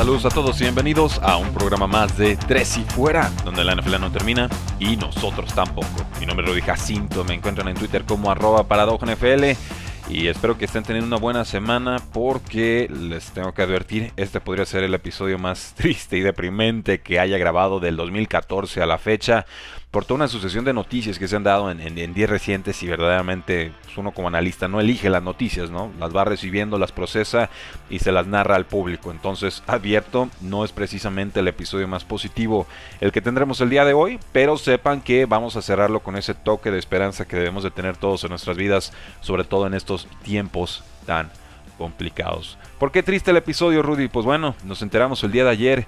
Saludos a todos y bienvenidos a un programa más de Tres y Fuera, donde la NFL no termina y nosotros tampoco. Mi nombre es Rudy Jacinto, me encuentran en Twitter como arroba NFL y espero que estén teniendo una buena semana porque les tengo que advertir, este podría ser el episodio más triste y deprimente que haya grabado del 2014 a la fecha por toda una sucesión de noticias que se han dado en, en, días recientes y verdaderamente pues, uno como analista no elige las noticias, ¿no? Las va recibiendo, las procesa y se las narra al público. Entonces, advierto, no es precisamente el episodio más positivo el que tendremos el día de hoy, pero sepan que vamos a cerrarlo con ese toque de esperanza que debemos de tener todos en nuestras vidas, sobre todo en estos tiempos tan complicados. ¿Por qué triste el episodio, Rudy? Pues bueno, nos enteramos el día de ayer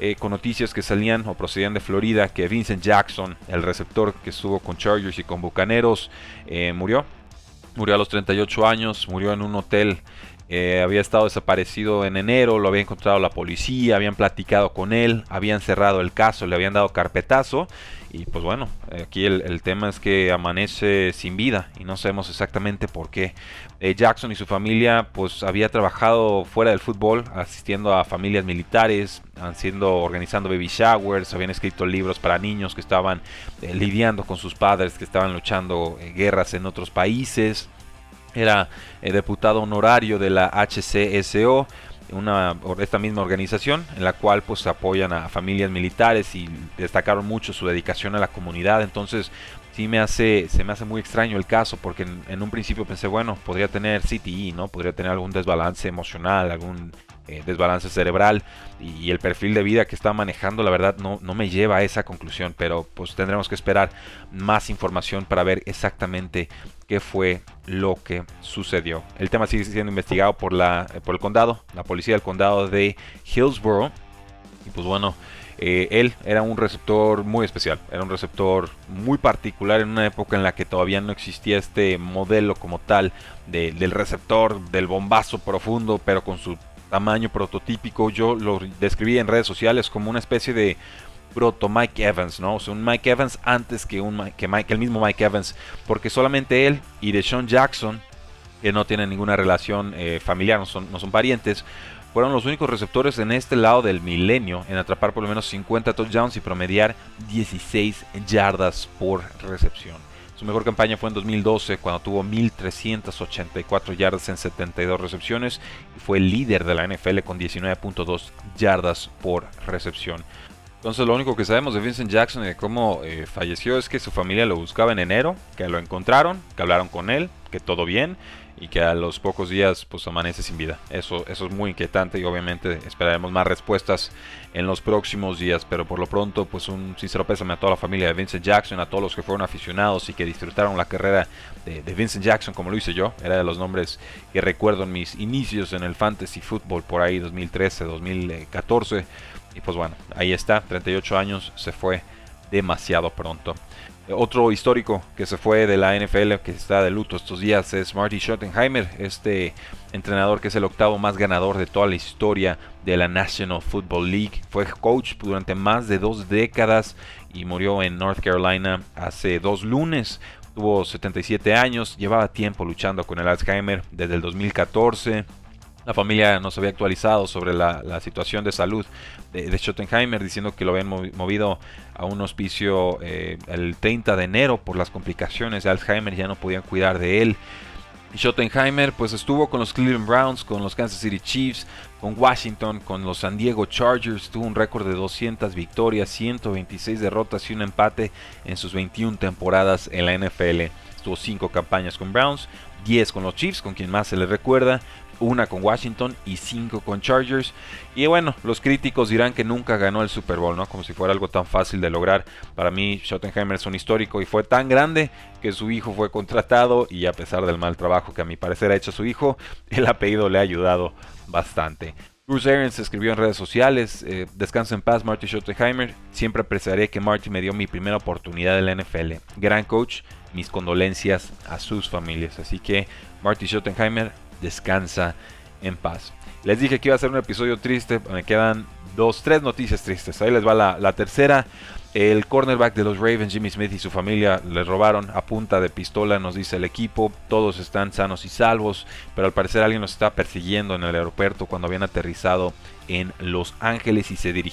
eh, con noticias que salían o procedían de Florida que Vincent Jackson, el receptor que estuvo con Chargers y con Bucaneros, eh, murió. Murió a los 38 años, murió en un hotel. Eh, había estado desaparecido en enero, lo había encontrado la policía, habían platicado con él, habían cerrado el caso, le habían dado carpetazo y pues bueno, aquí el, tema es que amanece sin vida y no sabemos exactamente por qué. Eh, Jackson y su familia pues había trabajado fuera del fútbol, asistiendo a familias militares, haciendo, organizando baby showers, habían escrito libros para niños que estaban eh, lidiando con sus padres, que estaban luchando eh, guerras en otros países. Era diputado honorario de la HCSO una, esta misma organización en la cual pues apoyan a familias militares y destacaron mucho su dedicación a la comunidad. Entonces sí me hace se me hace muy extraño el caso porque en, un principio pensé bueno podría tener CTE no podría tener algún desbalance emocional algún eh, desbalance cerebral y, el perfil de vida que está manejando la verdad no, no me lleva a esa conclusión pero pues tendremos que esperar más información para ver exactamente qué fue lo que sucedió. El tema sigue siendo investigado por la eh, por el condado la policía del condado de Hillsborough. Y pues bueno eh, él era un receptor muy especial, era un receptor muy particular en una época en la que todavía no existía este modelo como tal del receptor, del bombazo profundo, pero con su tamaño prototípico. Yo lo describí en redes sociales como una especie de proto Mike Evans, ¿no? O sea, un Mike Evans antes que, un, que, Mike, el mismo Mike Evans, porque solamente él y Deshaun Jackson, que no tienen ninguna relación eh, familiar, no son, no son parientes, fueron los únicos receptores en este lado del milenio en atrapar por lo menos 50 touchdowns y promediar 16 yardas por recepción. Su mejor campaña fue en 2012 cuando tuvo 1.384 yardas en 72 recepciones y fue el líder de la NFL con 19.2 yardas por recepción. Entonces lo único que sabemos de Vincent Jackson y de cómo eh, falleció es que su familia lo buscaba en enero, que lo encontraron, que hablaron con él, que todo bien y que a los pocos días pues amanece sin vida. Eso, eso es muy inquietante y obviamente esperaremos más respuestas en los próximos días, pero por lo pronto pues un sincero pésame a toda la familia de Vincent Jackson, a todos los que fueron aficionados y que disfrutaron la carrera de, Vincent Jackson como lo hice yo, era de los nombres que recuerdo en mis inicios en el fantasy football por ahí 2013, 2014 y pues bueno, ahí está, 38 años, se fue demasiado pronto. Otro histórico que se fue de la NFL, que está de luto estos días, es Marty Schottenheimer, este entrenador que es el octavo más ganador de toda la historia de la National Football League. Fue coach durante más de dos décadas y murió en North Carolina hace dos lunes. Tuvo 77 años, llevaba tiempo luchando con el Alzheimer desde el 2014 la familia nos había actualizado sobre la, situación de salud de, Schottenheimer, diciendo que lo habían movido a un hospicio eh, el 30 de enero por las complicaciones de Alzheimer, ya no podían cuidar de él. Schottenheimer pues estuvo con los Cleveland Browns, con los Kansas City Chiefs, con Washington, con los San Diego Chargers, tuvo un récord de 200 victorias, 126 derrotas y un empate en sus 21 temporadas en la NFL. Tuvo 5 campañas con Browns, 10 con los Chiefs, con quien más se le recuerda, una con Washington y cinco con Chargers. Y bueno, los críticos dirán que nunca ganó el Super Bowl, ¿no? Como si fuera algo tan fácil de lograr. Para mí, Schottenheimer es un histórico y fue tan grande que su hijo fue contratado y a pesar del mal trabajo que a mi parecer ha hecho su hijo, el apellido le ha ayudado bastante. Bruce Arians escribió en redes sociales, eh, descansa en paz Marty Schottenheimer, siempre apreciaré que Marty me dio mi primera oportunidad en la NFL. Gran coach, mis condolencias a sus familias. Así que Marty Schottenheimer, descansa en paz. Les dije que iba a ser un episodio triste, me quedan dos, tres noticias tristes. Ahí les va la, tercera. El cornerback de los Ravens, Jimmy Smith y su familia le robaron a punta de pistola, nos dice el equipo. Todos están sanos y salvos, pero al parecer alguien los está persiguiendo en el aeropuerto cuando habían aterrizado en Los Ángeles y se dirigían